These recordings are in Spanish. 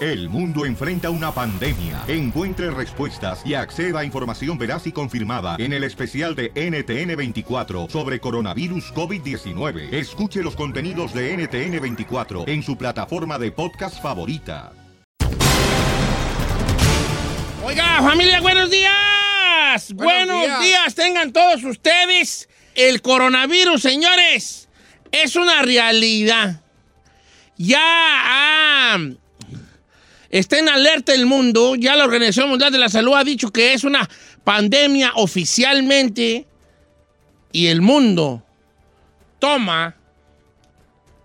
El mundo enfrenta una pandemia. Encuentre respuestas y acceda a información veraz y confirmada en el especial de NTN24 sobre coronavirus COVID-19. Escuche los contenidos de NTN24 en su plataforma de podcast favorita. Oiga, familia, buenos días. Buenos, días. tengan todos ustedes. El coronavirus, señores, es una realidad. Ya ah, está en alerta el mundo. Ya la Organización Mundial de la Salud ha dicho que es una pandemia oficialmente y el mundo toma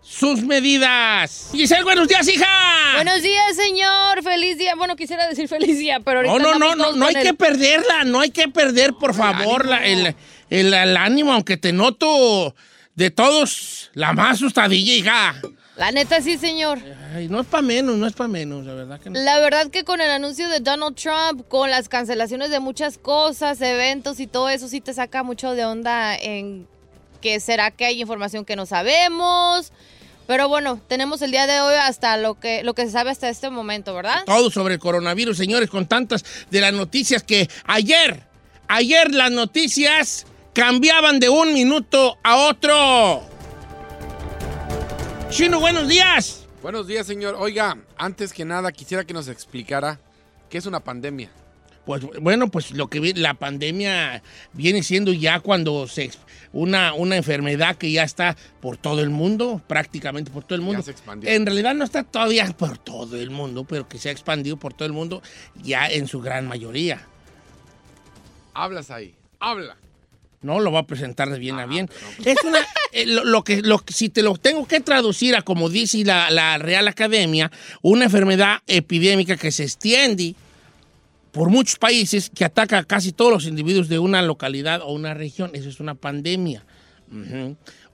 sus medidas. Giselle, buenos días, hija. Buenos días, señor. Feliz día. Bueno, quisiera decir feliz día, pero ahorita No, no, no, no, no hay que perderla, no hay que perder, por favor, la- el, el- el ánimo, aunque te noto de todos la más asustadilla, hija. La neta, sí, señor. Ay, no es para menos, no es para menos, la verdad que no. La verdad que con el anuncio de Donald Trump, con las cancelaciones de muchas cosas, eventos y todo eso, sí te saca mucho de onda en que será que hay información que no sabemos. Pero bueno, tenemos el día de hoy hasta lo que, lo que se sabe hasta este momento, ¿verdad? Todo sobre el coronavirus, señores, con tantas de las noticias que ayer, ayer las noticias cambiaban de un minuto a otro. Chino, buenos días. Buenos días, señor. Oiga, antes que nada quisiera que nos explicara qué es una pandemia. Pues bueno, pues lo que la pandemia viene siendo ya cuando se una, una enfermedad que ya está por todo el mundo, prácticamente por todo el mundo. se expandió. En realidad no está todavía por todo el mundo, pero que se ha expandido por todo el mundo ya en su gran mayoría. Hablas ahí. Habla. No lo va a presentar de bien a bien. Es una, eh, lo, lo que, lo, si te lo tengo que traducir a como dice la, la Real Academia, una enfermedad epidémica que se extiende por muchos países, que ataca a casi todos los individuos de una localidad o una región. Eso es una pandemia.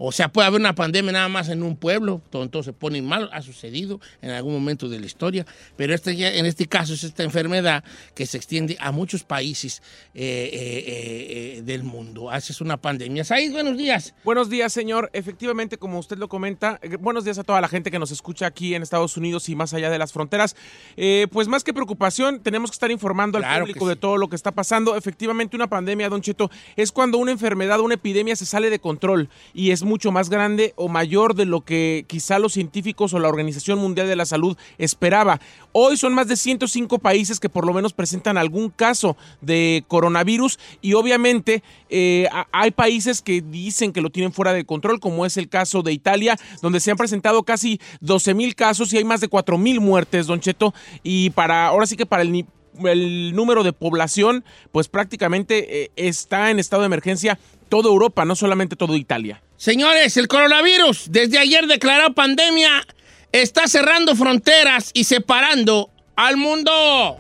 O sea, puede haber una pandemia nada más en un pueblo, todo entonces se pone mal, ha sucedido en algún momento de la historia, pero este, en este caso es esta enfermedad que se extiende a muchos países eh, eh, eh, del mundo. Así es una pandemia. Said, buenos días. Buenos días, señor. Efectivamente, como usted lo comenta, buenos días a toda la gente que nos escucha aquí en Estados Unidos y más allá de las fronteras. Eh, pues más que preocupación, tenemos que estar informando al Claro público de todo lo que está pasando. Efectivamente, una pandemia, Don Cheto, es cuando una enfermedad, una epidemia se sale de control y es mucho más grande o mayor de lo que quizá los científicos o la Organización Mundial de la Salud esperaba. Hoy son más de 105 países que por lo menos presentan algún caso de coronavirus y obviamente eh, hay países que dicen que lo tienen fuera de control, como es el caso de Italia, donde se han presentado casi 12 mil casos y hay más de 4 mil muertes, Don Cheto, y para ahora sí que para el número de población, pues prácticamente eh, está en estado de emergencia toda Europa, no solamente toda Italia. Señores, el coronavirus, desde ayer declarado pandemia, está cerrando fronteras y separando al mundo.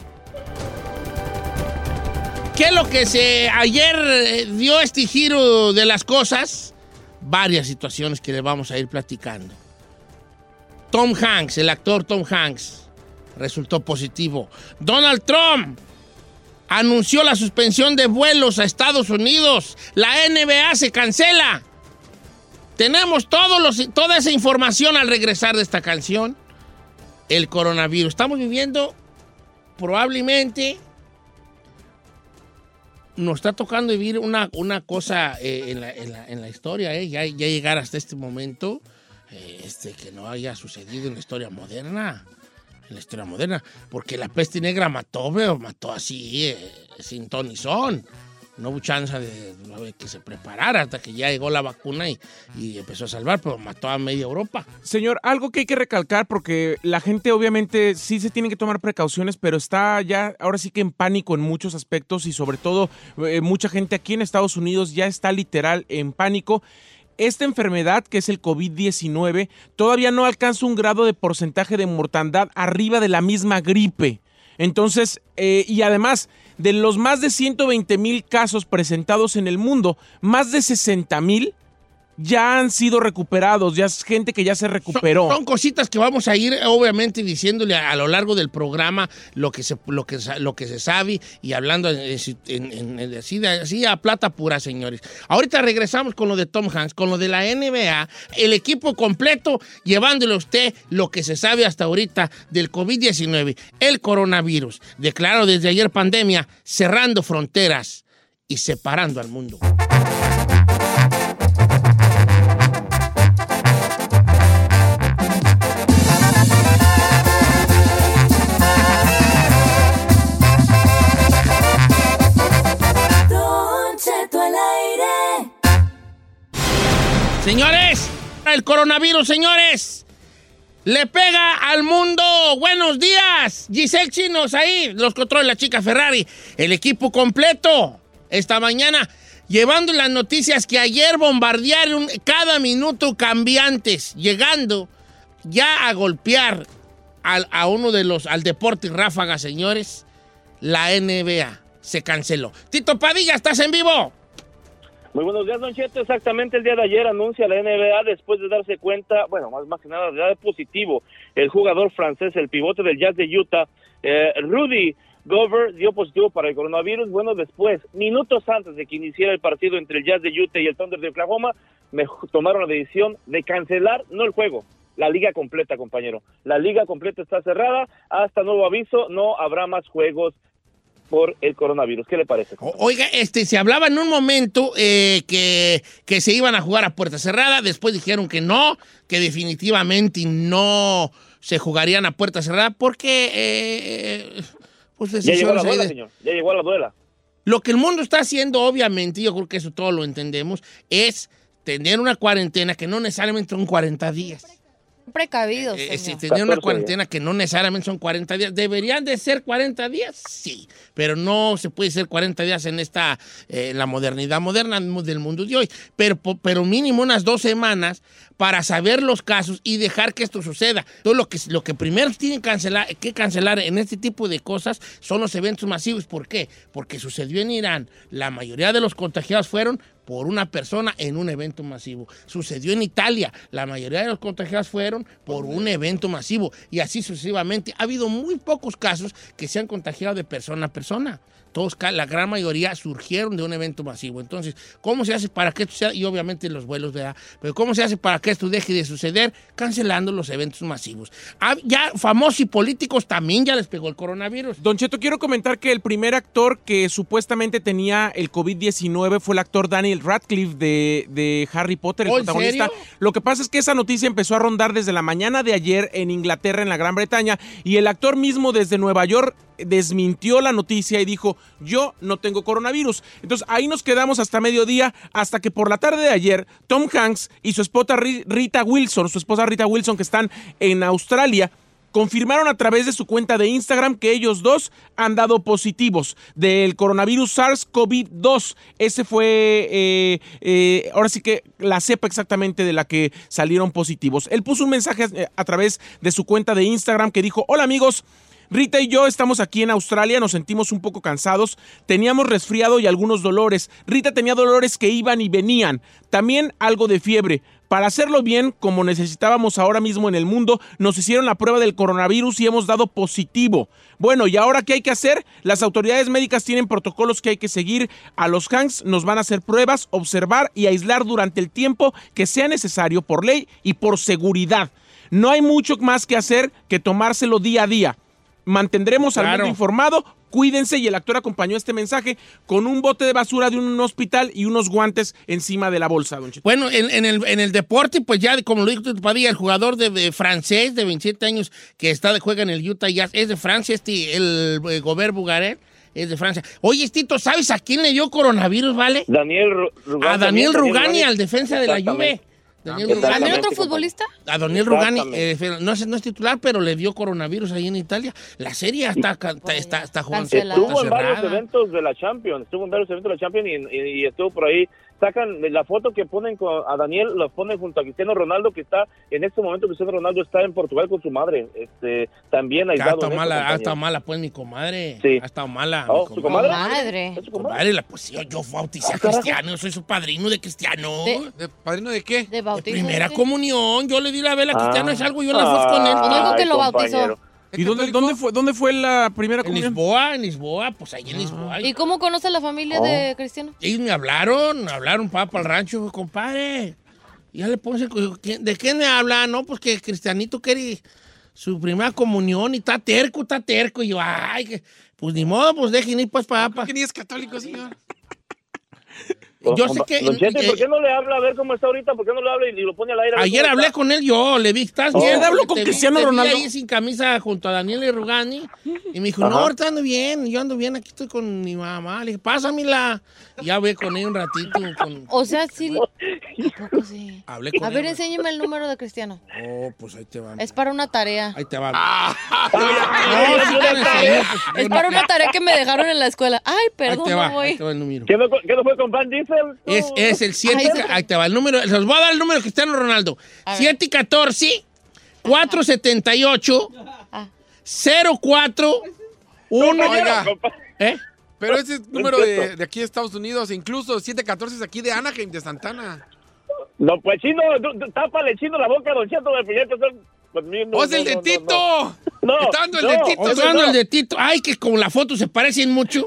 ¿Qué es lo que se ayer eh, dio este giro de las cosas? Varias situaciones que le vamos a ir platicando. Tom Hanks, el actor Tom Hanks, resultó positivo. Donald Trump anunció la suspensión de vuelos a Estados Unidos. La NBA se cancela. Tenemos todos los- toda esa información al regresar de esta canción. El coronavirus. Estamos viviendo probablemente nos está tocando vivir una, una cosa eh, en, la, en la- en la historia, eh, ya, ya llegar hasta este momento. eh, este, que no haya sucedido en la historia moderna. La historia moderna. Porque la peste negra mató, pero mató así, eh, sin ton son. No hubo chance de, de que se preparara hasta que ya llegó la vacuna y, y empezó a salvar, pero mató a media Europa. Señor, algo que hay que recalcar porque la gente obviamente sí se tiene que tomar precauciones, pero está ya ahora sí que en pánico en muchos aspectos y sobre todo eh, mucha gente aquí en Estados Unidos ya está literal en pánico. Esta enfermedad, que es el COVID-19, todavía no alcanza un grado de porcentaje de mortandad arriba de la misma gripe. Entonces, eh, y además, de los más de 120 mil casos presentados en el mundo, más de 60 mil ya han sido recuperados, ya es gente que ya se recuperó. Son, son cositas que vamos a ir, obviamente, diciéndole a, a lo largo del programa lo que se, lo que, lo que se sabe y hablando en- en- en- así, de- así a plata pura, señores. Ahorita regresamos con lo de Tom Hanks, con lo de la NBA, el equipo completo, llevándole a usted lo que se sabe hasta ahorita del COVID-19, el coronavirus, declarado desde ayer pandemia, cerrando fronteras y separando al mundo. Señores, el coronavirus, señores. Le pega al mundo. Buenos días. Giselle Chinos ahí. Los controla la chica Ferrari. El equipo completo. Esta mañana. Llevando las noticias que ayer bombardearon cada minuto cambiantes. Llegando ya a golpear a uno de los, al deporte ráfaga, señores. La NBA se canceló. Tito Padilla, ¿estás en vivo? Muy buenos días, Don Cheto. Exactamente el día de ayer anuncia la NBA después de darse cuenta, bueno, más, que nada, de positivo el jugador francés, el pivote del Jazz de Utah, eh, Rudy Gobert, dio positivo para el coronavirus. Bueno, después, minutos antes de que iniciara el partido entre el Jazz de Utah y el Thunder de Oklahoma, me tomaron la decisión de cancelar, no el juego, la liga completa, compañero. La liga completa está cerrada. Hasta nuevo aviso, no habrá más juegos por el coronavirus. ¿Qué le parece? Oiga, este, se hablaba en un momento eh, que, que se iban a jugar a puerta cerrada, después dijeron que no, que definitivamente no se jugarían a puerta cerrada porque, eh, pues Ya llegó la decisiones ahí duela, de- señor. Ya llegó la duela. Lo que el mundo está haciendo, obviamente, yo creo que eso todos lo entendemos, es tener una cuarentena que no necesariamente son 40 días. Precavidos, Eh, señor. si tener una 14 cuarentena que no necesariamente son 40 días. ¿Deberían de ser 40 días? Sí, pero no se puede ser 40 días en esta, eh, la modernidad moderna del mundo de hoy. Pero, pero mínimo unas dos semanas para saber los casos y dejar que esto suceda. Todo lo que, lo que primero tienen cancelar, que cancelar en este tipo de cosas son los eventos masivos. ¿Por qué? Porque sucedió en Irán. La mayoría de los contagiados fueron por una persona en un evento masivo. Sucedió en Italia. La mayoría de los contagiados fueron por un evento masivo. Y así sucesivamente. Ha habido muy pocos casos que se han contagiado de persona a persona. Todos, la gran mayoría surgieron de un evento masivo. Entonces, ¿cómo se hace para que esto sea? Y obviamente los vuelos, ¿verdad? Pero ¿cómo se hace para que esto deje de suceder? Cancelando los eventos masivos. Ah, ya famosos y políticos también ya les pegó el coronavirus. Don Cheto, quiero comentar que el primer actor que supuestamente tenía el COVID-19 fue el actor Daniel Radcliffe de, de Harry Potter, el ¿Oh, protagonista. serio? Lo que pasa es que esa noticia empezó a rondar desde la mañana de ayer en Inglaterra, en la Gran Bretaña, y el actor mismo desde Nueva York desmintió la noticia y dijo, yo no tengo coronavirus. Entonces ahí nos quedamos hasta mediodía, hasta que por la tarde de ayer, Tom Hanks y su esposa Ri- Rita Wilson, su esposa Rita Wilson, que están en Australia, confirmaron a través de su cuenta de Instagram que ellos dos han dado positivos del coronavirus SARS-CoV-2. Ese fue, eh, eh, ahora sí que la cepa exactamente de la que salieron positivos. Él puso un mensaje eh, a través de su cuenta de Instagram que dijo, hola amigos, Rita y yo estamos aquí en Australia, nos sentimos un poco cansados, teníamos resfriado y algunos dolores. Rita tenía dolores que iban y venían, también algo de fiebre. Para hacerlo bien, como necesitábamos ahora mismo en el mundo, nos hicieron la prueba del coronavirus y hemos dado positivo. Bueno, ¿y ahora qué hay que hacer? Las autoridades médicas tienen protocolos que hay que seguir. A los Hanks nos van a hacer pruebas, observar y aislar durante el tiempo que sea necesario por ley y por seguridad. No hay mucho más que hacer que tomárselo día a día. Mantendremos al Claro. mundo informado. Cuídense y el actor acompañó este mensaje con un bote de basura de un hospital y unos guantes encima de la bolsa, Don Cheto. Bueno, en, en el, en el deporte, pues ya, como lo dijo tu Padilla, el jugador de, de francés de 27 años que está de juega en el Utah Jazz es de Francia, este, el, eh, Gobert Bugaret es de Francia. Oye, Tito, ¿sabes a quién le dio coronavirus, vale? Daniel Ru- Rugani. A Daniel Rugani, al defensa de la. Juve. Daniel Ah, Rugani. ¿También otro futbolista? A Daniel Rugani, eh, no, es, no es titular, pero le dio coronavirus ahí en Italia. La serie está, está, está, está jugando. Cancelada. Estuvo en varios eventos de la Champions, estuvo en varios eventos de la Champions y, y- y estuvo por ahí. Sacan la foto que ponen con, a Daniel, la ponen junto a Cristiano Ronaldo, que está en este momento Cristiano Ronaldo está en Portugal con su madre, este, también Ha aislado. estado mala, ha compañero. estado mala, pues, mi comadre. Sí. Ha estado mala. Oh, mi ¿su comadre. comadre? Madre. ¿Es su comadre? Comadre, la, pues yo, yo bauticé a Ah. Cristiano, soy su padrino de Cristiano. De- ¿De ¿Padrino de qué? De De bautizo. primera comunión, yo le di la vela a Cristiano, Ah. es algo, yo la foto con él. No dijo que lo bautizó. ¿Y dónde, dónde, fue, dónde fue la primera En comunión? Lisboa, en Lisboa, pues ahí en Lisboa. ¿Y cómo conoce la familia Oh. de Cristiano? Ellos me hablaron, me hablaron para el rancho, compadre. Y ya le puse, ¿quién- ¿de qué me habla? No, pues que Cristianito quiere su primera comunión y está terco, está terco. Y yo, ay, pues ni modo, pues dejen ir pues para ¿Por qué ni es católico, señor? Yo sé que... Don Chete, que- ¿por qué no le habla a ver cómo está ahorita? ¿Por qué no le habla y, y lo pone al aire? ver Ayer hablé está? con él yo, le vi, ¿estás Oh. bien? Ayer habló con Te vi- Cristiano te vi Ronaldo. ahí sin camisa junto a Daniel y Rugani. Y me dijo, no, Ajá. ahorita ando bien, yo ando bien, aquí estoy con mi mamá. Le dije, pásamela. Y ya hablé con él un ratito. con- O sea, sí. ¿A poco sí? hablé con A ver, él. enséñame el número de Cristiano. Oh, pues ahí te va. Es para una tarea. Ahí te va. Ah, no, sí te enseñé, pues, Es no- para una tarea que me dejaron en la escuela. Ay, Ahí perdón, te va, no ahí voy. te va el número. ¿Qué no, qué no fue con Van Diesel? Es, es el 7, Ay, ahí te va el número, les voy a dar el número de Cristiano Ronaldo. A ver. 7 y 14, 478, Ah. 04, 1, Oiga. ¿eh? Pero ese es número de, de aquí de Estados Unidos, incluso 714 es aquí de Anaheim, de Santana. No, pues chino, tápale chino la boca, don Cheto, pues te están- pues, no, ¡Oh, es no, el no, de no, Tito! No, Está dando el no, de Tito. Estoy dando no. el de Tito. Ay, que con la foto se parecen mucho.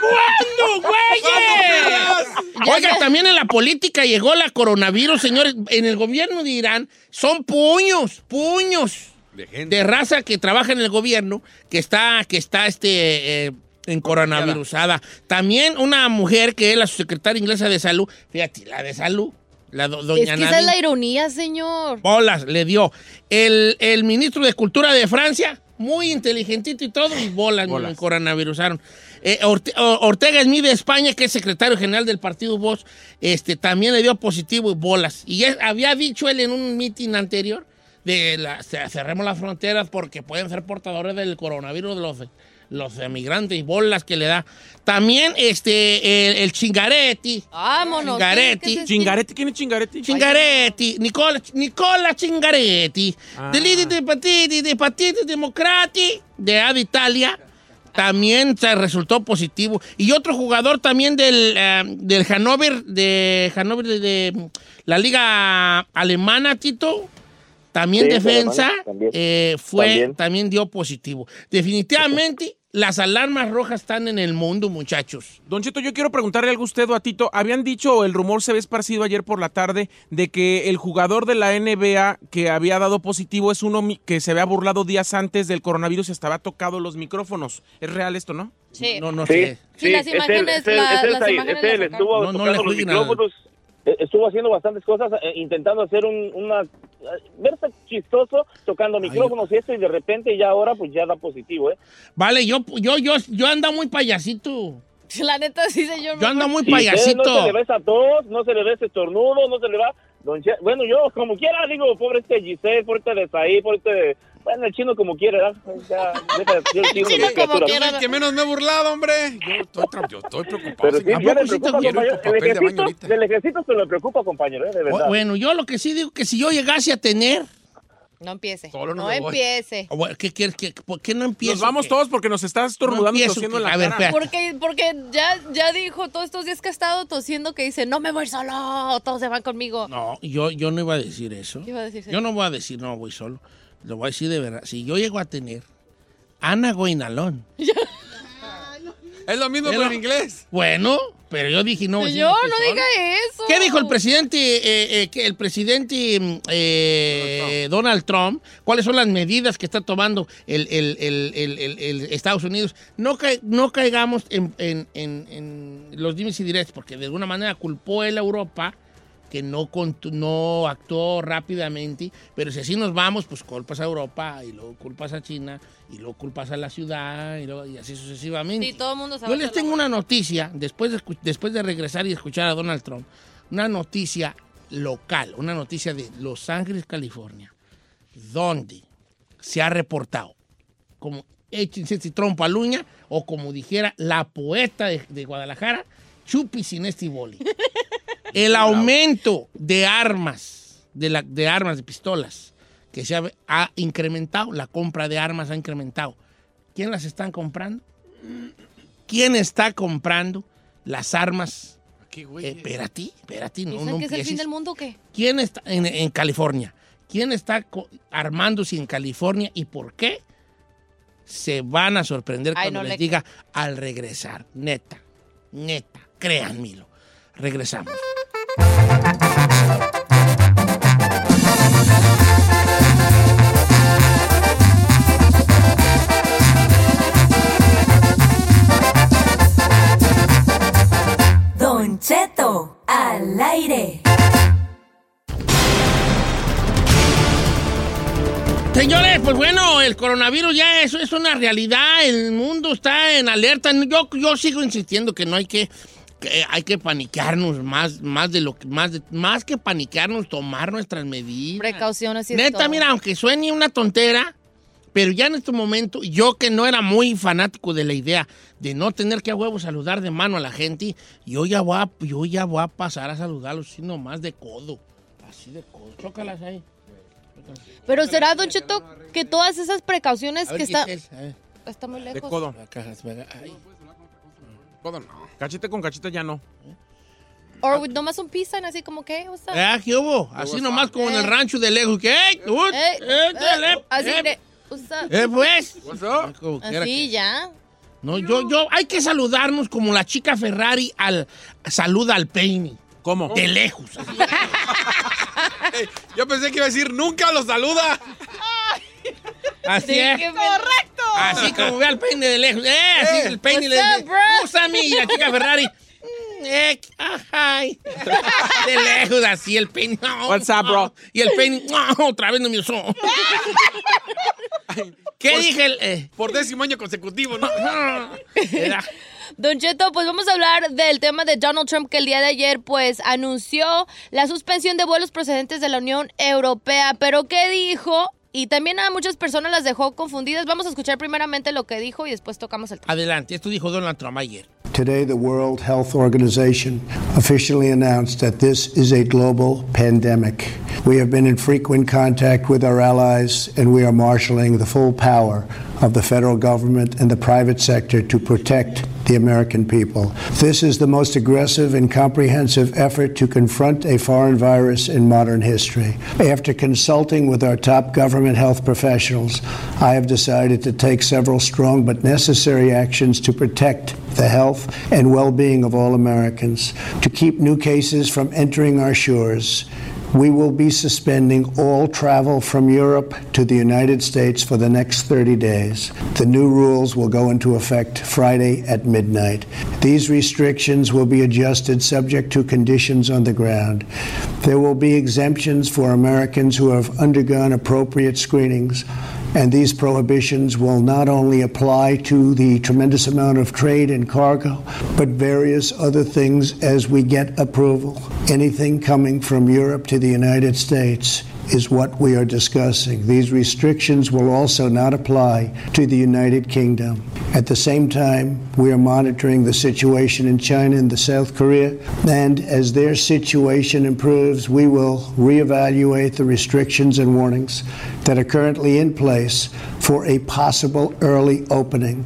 ¿Cuándo, güeyes? Oiga, también en la política llegó la coronavirus, señores. En el gobierno de Irán son puños, puños De gente. de raza que trabaja en el gobierno que está, que está este, eh, en coronavirusada. También una mujer que es la secretaria inglesa de salud, fíjate, la de salud, la do- Es doña que esa es la ironía, señor. Bolas le dio. El, el ministro de Cultura de Francia, muy inteligentito y todo, y bolas, Bolas. coronavirusaron. Eh, Orte- Ortega Smith de España, que es secretario general del partido Vox, este, también le dio positivo y bolas. Y ya había dicho él en un mitin anterior de la, cerremos las fronteras porque pueden ser portadores del coronavirus de los, los emigrantes y bolas que le da. También este, el, el Chingaretti. Vámonos. Chingaretti. ¿Chingaretti? ¿Quién es Chingaretti? Cingaretti, Nicola, Nicola Cingaretti, Ah. del líder de partiti, de Democrati de Ad Italia, también se resultó positivo. Y otro jugador también del, eh, del Hannover, de Hannover de, de la liga alemana, Tito, también Sí, de defensa, también. eh, fue, también. También. dio positivo. Definitivamente, las alarmas rojas están en el mundo, muchachos. Don Cheto, yo quiero preguntarle algo a usted o a Tito. Habían dicho, o el rumor se ve esparcido ayer por la tarde, de que el jugador de la NBA que había dado positivo es uno mi- que se había burlado días antes del coronavirus y hasta había tocado los micrófonos. ¿Es real esto, no? Sí. No, no Sí, sé. Sí, las es él, imágenes, es él, la- es él, las Said, imágenes es él, las sacaron. estuvo No, no tocando le los jueguen al- micrófonos, estuvo haciendo bastantes cosas, eh, intentando hacer un, una, eh, verse chistoso, tocando micrófonos y eso, y de repente ya ahora pues ya da positivo, ¿eh? Vale, yo, yo, yo, yo ando muy payasito. La neta, sí, señor. Yo ando muy payasito. no se le ve esa tos, no se le ve ese estornudo, no se le va... Don Che- bueno, yo como quiera digo, pobre este Giselle, pobre este de Saí, pobre este... Bueno, el chino como quiera, ¿verdad? El chino chino como quiera. El que menos me he burlado, hombre. Yo estoy, yo estoy preocupado. Pero sí, poco te quiero papel El de baño ejército, ahorita. del ejército se le preocupa, compañero, ¿eh? De verdad. Bueno, yo lo que sí digo que si yo llegase a tener. No empiece. Solo no no empiece. bueno, ¿Qué quieres? que ¿Por qué no empiezo? Nos vamos ¿Qué? todos porque nos estás estornudando y empiezo, tosiendo en la a ver, cara. Porque, porque ya, ya dijo todos estos días que ha estado tosiendo que dice, no me voy solo, todos se van conmigo. No, yo, yo no iba a decir eso. ¿Qué iba a decir, Yo no voy a decir, no, voy solo. Lo voy a decir de verdad. Si yo llego a tener Ana Goinalón. Es lo mismo Pero- pero en inglés. Bueno, pero yo dije no. Yo no solo. diga eso. ¿Qué dijo el presidente, eh, eh, que el presidente mm, eh, Donald Trump? ¿Cuáles son las medidas que está tomando el, el- el- el- el- el Estados Unidos? No, ca- no caigamos en, en- en- en los dimes y directos, porque de alguna manera culpó él a Europa que no, actuó rápidamente, pero si así nos vamos, pues culpas a Europa y luego culpas a China y luego culpas a la ciudad y, luego- y así sucesivamente. Sí, todo el mundo sabe. Yo les la tengo una noticia, después de, escu- después de regresar y escuchar a Donald Trump, una noticia local, una noticia de Los Ángeles, California, donde se ha reportado, como échense este trompa luña, o como dijera la poeta de, de Guadalajara, chupi sin este boli. El aumento de armas, de, la- de armas, de pistolas, que se ha, ha incrementado, la compra de armas ha incrementado. ¿Quién las están comprando? ¿Quién está comprando las armas? ¿Qué güey? Eh, espérate, espérate, no, ¿Piensan no que es el fin del mundo o qué? ¿Quién está en, en California? ¿Quién está armándose en California y por qué? Se van a sorprender Ay, cuando no les le- diga al regresar. Neta, neta, créanmelo. Regresamos. Al aire. Señores, pues bueno, el coronavirus ya eso es una realidad, el mundo está en alerta. Yo, yo sigo insistiendo que no hay que, que hay que paniquearnos más, más de lo que más, de- más que paniquearnos, tomar nuestras medidas. Precauciones y Neta, todo. mira, aunque suene una tontera, pero ya en este momento, yo que no era muy fanático de la idea de no tener que a huevo saludar de mano a la gente, yo ya voy a, yo ya voy a pasar a saludarlos así nomás de codo. Así de codo. Chócalas ahí. Pero será, Don Cheto, que todas esas precauciones ver, que está, ver. está muy De lejos. codo. Ahí. Codo no. Cachete con cachete ya no. O nomás un pisan así como que, o sea, Ah, ¿qué hubo? Así nomás como en el Eh. rancho de lejos. ¿Qué? ¡Eh! ¡Uh! eh, ¡Eh! Eh, así ¡Eh! de, o sea, ¡Eh, pues! What's up? Como quiera así que- ya. No, yo, yo, hay que saludarnos como la chica Ferrari al saluda al peine. ¿Cómo? De lejos. así. Ey, yo pensé que iba a decir nunca lo saluda. Así Sí, es. ¡Correcto! Así como ve al peine de lejos. ¡Eh! Así Eh. el peine What's le up, dice. bro? Usa a mí, y la chica Ferrari. "Mm, Eh, ay. De lejos, así el peine. What's up, bro? Y el peine. no, otra vez no me usó. ¿Qué dije? El, eh? Por décimo año consecutivo, ¿no? Don Cheto, pues vamos a hablar del tema de Donald Trump que el día de ayer pues anunció la suspensión de vuelos procedentes de la Unión Europea. Pero ¿qué dijo? Y también a muchas personas las dejó confundidas. Vamos a escuchar primeramente lo que dijo y después tocamos el tema. Adelante, esto dijo Donald Trump ayer. Today, the World Health Organization officially announced that this is a global pandemic. We have been in frequent contact with our allies, and we are marshaling the full power of the federal government and the private sector to protect the American people. This is the most aggressive and comprehensive effort to confront a foreign virus in modern history. After consulting with our top government health professionals, I have decided to take several strong but necessary actions to protect the health and well being of all Americans. To keep new cases from entering our shores, we will be suspending all travel from Europe to the United States for the next 30 days. The new rules will go into effect Friday at midnight. These restrictions will be adjusted subject to conditions on the ground. There will be exemptions for Americans who have undergone appropriate screenings. And these prohibitions will not only apply to the tremendous amount of trade and cargo, but various other things as we get approval. Anything coming from Europe to the United States is what we are discussing. These restrictions will also not apply to the United Kingdom. At the same time, we are monitoring the situation in China and the South Korea, and as their situation improves, we will reevaluate the restrictions and warnings that are currently in place for a possible early opening.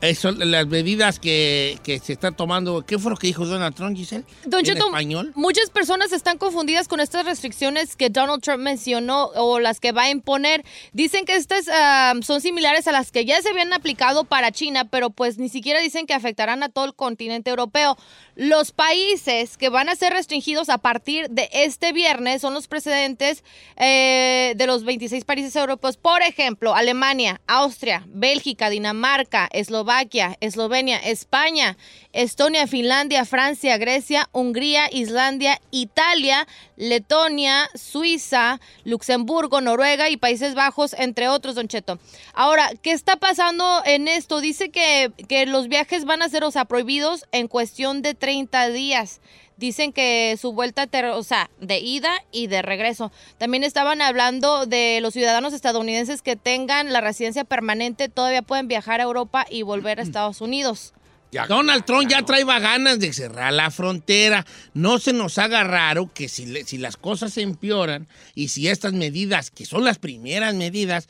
Eso, las medidas que, que se están tomando. ¿Qué fue lo que dijo Donald Trump, Giselle? Don ¿En Cheto, español? muchas personas están confundidas con estas restricciones que Donald Trump mencionó o las que va a imponer. Dicen que estas ah, son similares a las que ya se habían aplicado para China, pero pues ni siquiera dicen que afectarán a todo el continente europeo. Los países que van a ser restringidos a partir de este viernes son los precedentes eh, de los 26 países europeos. Por ejemplo, Alemania, Austria, Bélgica, Dinamarca, Eslovaquia, Eslovenia, España, Estonia, Finlandia, Francia, Grecia, Hungría, Islandia, Italia, Letonia, Suiza, Luxemburgo, Noruega y Países Bajos, entre otros, Don Cheto. Ahora, ¿qué está pasando en esto? Dice que, que los viajes van a ser, o sea, prohibidos en cuestión de 30 días. Dicen que su vuelta, o sea, de ida y de regreso. También estaban hablando de los ciudadanos estadounidenses que tengan la residencia permanente, todavía pueden viajar a Europa y volver a Estados Unidos. Donald Trump ya trae ganas de cerrar la frontera. No se nos haga raro que si, le- si las cosas se empeoran y si estas medidas, que son las primeras medidas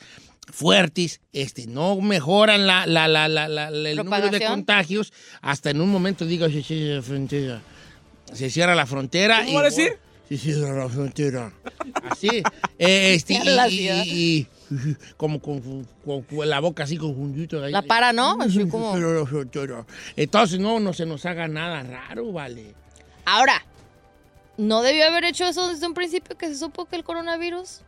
fuertes, este, no mejoran la, la- la- la- la- el número de contagios, hasta en un momento diga se cierra la frontera. Se cierra la frontera. ¿Cómo y- va a decir? Se cierra la frontera. Así. eh, este, y, La y- ciudad. y- y- como con, con- con la boca así confundida. La para, ¿no? Así como... Entonces no, no se nos haga nada raro, vale. Ahora, ¿no debió haber hecho eso desde un principio que se supo que el coronavirus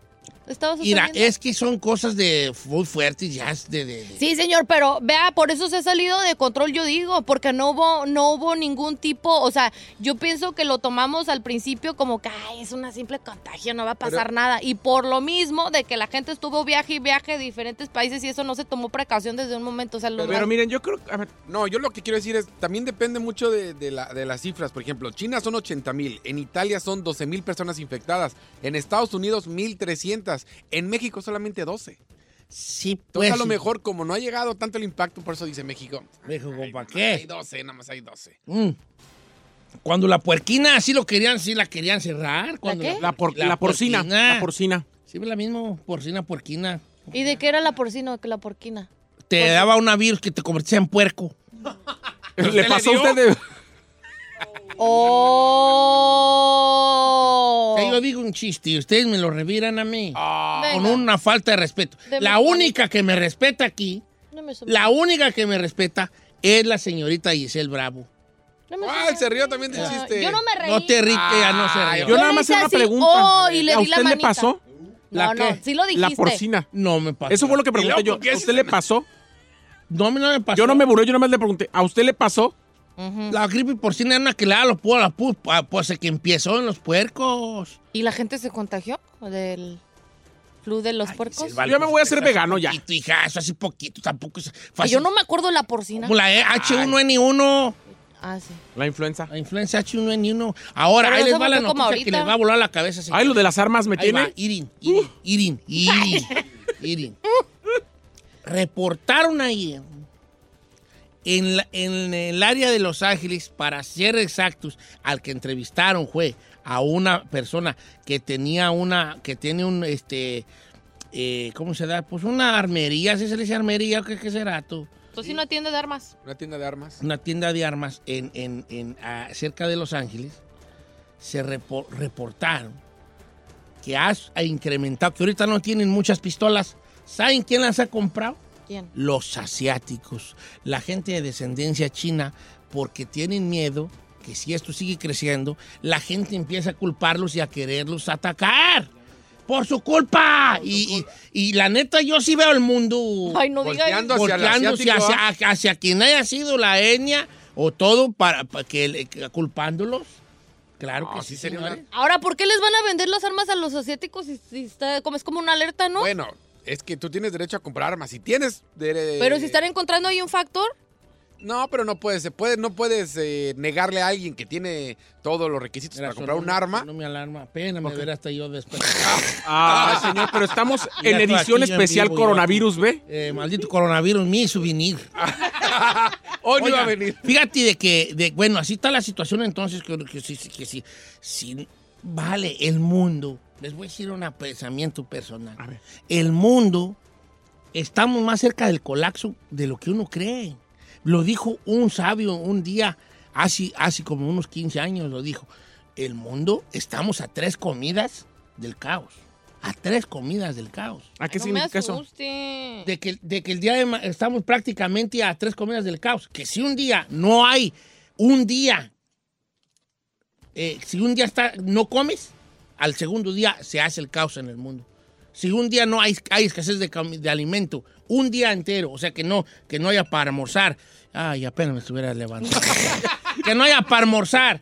estaba Mira, es que son cosas de muy fuertes ya es de, de- de- Sí, señor, pero vea, por eso se ha salido de control, yo digo, porque no hubo, no hubo ningún tipo, o sea, yo pienso que lo tomamos al principio como que "Ay, es una simple contagio, no va a pasar nada. Y por lo mismo de que la gente estuvo viaje y viaje de diferentes países y eso no se tomó precaución desde un momento. O sea, lo Pero más- miren, yo creo a ver, No, yo lo que quiero decir es, también depende mucho de, de la- de las cifras. Por ejemplo, China son 80 mil, en Italia son 12 mil personas infectadas, en Estados Unidos 1.300, en México solamente 12. Sí, Entonces pues. a lo sí. mejor, como no ha llegado tanto el impacto, por eso dice México. México, ¿para Hay qué? 12, nada más hay 12. Mm. Cuando la puerquina así lo querían, sí la querían cerrar. Cuando qué? la, por- la porcina, la porcina. Sí, la misma porcina, puerquina. ¿Y de qué era la porcina que la porquina? Te daba una virus que te convertía en puerco. Le pasó a usted de... ¡Oh! Yo digo un chiste y ustedes me lo reviran a mí. Con Venga. una falta de respeto. La única que me respeta aquí, No me la única que me respeta es la señorita Giselle Bravo. no me Ah, se rió también del Ah, chiste. Yo no me reí. No te ríes, ella no se rió. Yo nada más hice una así, pregunta. oh, y le ¿A di la usted le pasó ¿La No, no, qué? sí lo dijiste. la porcina? No me pasó. Eso fue lo que pregunté yo. ¿por qué ¿A usted le pasó? No, no me pasó. Yo no me burlé, yo nada más le pregunté. ¿A usted le pasó? La gripe porcina era una que le da los pu- la pu- ah, pues que empezó en los puercos. ¿Y la gente se contagió del flu de los puercos? Giselle, vale, Yo me voy a hacer vegano ya. poquito, hija, eso hace poquito, tampoco es fácil. yo no me acuerdo de la porcina. Como la E- H1N1, Ah, sí. La influenza. la influencia H1N1. Ahora, Pero ahí les va la noticia que les va a volar la cabeza. señor. Ay, lo de las armas me Ahí va, tiene. Irin, Irin, Irin, Irin, Irin. Reportaron ahí en, la- en el área de Los Ángeles, para ser exactos, al que entrevistaron fue a una persona que tenía una, que tiene un, este, eh, ¿cómo se da? Pues una armería, ¿sí se le dice armería? ¿Qué, qué será tú? Entonces, sí, una tienda de armas. Una tienda de armas. Una tienda de armas en, en- en, ah, cerca de Los Ángeles. Se repo- reportaron que ha, ha incrementado, que ahorita no tienen muchas pistolas. ¿Saben quién las ha comprado? ¿Quién? los asiáticos, la gente de descendencia china, porque tienen miedo que si esto sigue creciendo, la gente empieza a culparlos y a quererlos atacar. Por su culpa. Y, y- y la neta, yo sí veo el mundo Ay, no diga. Volteando hacia volteándose asiático, hacia, hacia quien haya sido la etnia o todo para, para que, culpándolos. Claro que No, sí, sí sería una- señores. Ahora, ¿por qué les van a vender las armas a los asiáticos si, si está, como es como una alerta, no? Bueno, es que tú tienes derecho a comprar armas. Si tienes... de- Pero si están encontrando ahí un factor, No, pero no puedes, se puede, no puedes eh, negarle a alguien que tiene todos los requisitos Mira, para comprar un arma. sonó mi alarma. Pena me ver hasta yo después. Ah, señor, pero estamos en edición en especial coronavirus, ¿ve? Eh, maldito coronavirus me hizo venir. Hoy no iba a venir. Fíjate de que, de, bueno, así está la situación entonces, que, que, sí- sí- que sí, sí, vale, el mundo, les voy a decir un pensamiento personal. A ver. El mundo, estamos más cerca del colapso de lo que uno cree. Lo dijo un sabio un día, hace, hace como unos 15 años, lo dijo. El mundo, estamos a tres comidas del caos. A tres comidas del caos. ¿A qué no significa eso? De que, de que el día de estamos prácticamente a tres comidas del caos. Que si un día no hay un día eh, si un día está, no comes, al segundo día se hace el caos en el mundo. Si un día no hay, hay escasez de, alimento, un día entero, o sea que no, que no haya para almorzar. Ay, apenas me estuviera levantando. que no haya para almorzar,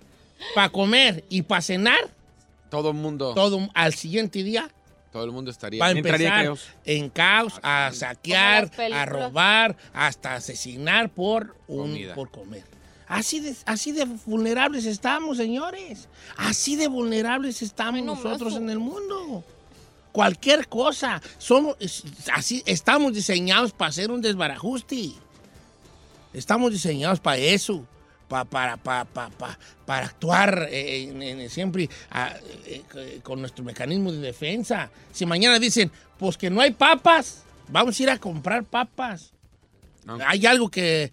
para comer y para cenar, Todo el mundo, todo al siguiente día todo el mundo estaría. va a Entraría empezar caos. en caos a saquear, a robar, hasta asesinar por, un, por comer. Así de, así de vulnerables estamos, señores. Asasí de vulnerables estamos Ay, no nosotros en el mundo. Cualquier cosa. Somos, así, estamos diseñados para hacer un desbarajuste. Estamos diseñados para eso. pa- para, pa- pa- pa- para actuar eh, en- en- siempre eh, eh, con nuestro mecanismo de defensa. Si mañana dicen, pues que no hay papas, vamos a ir a comprar papas. Hay algo que...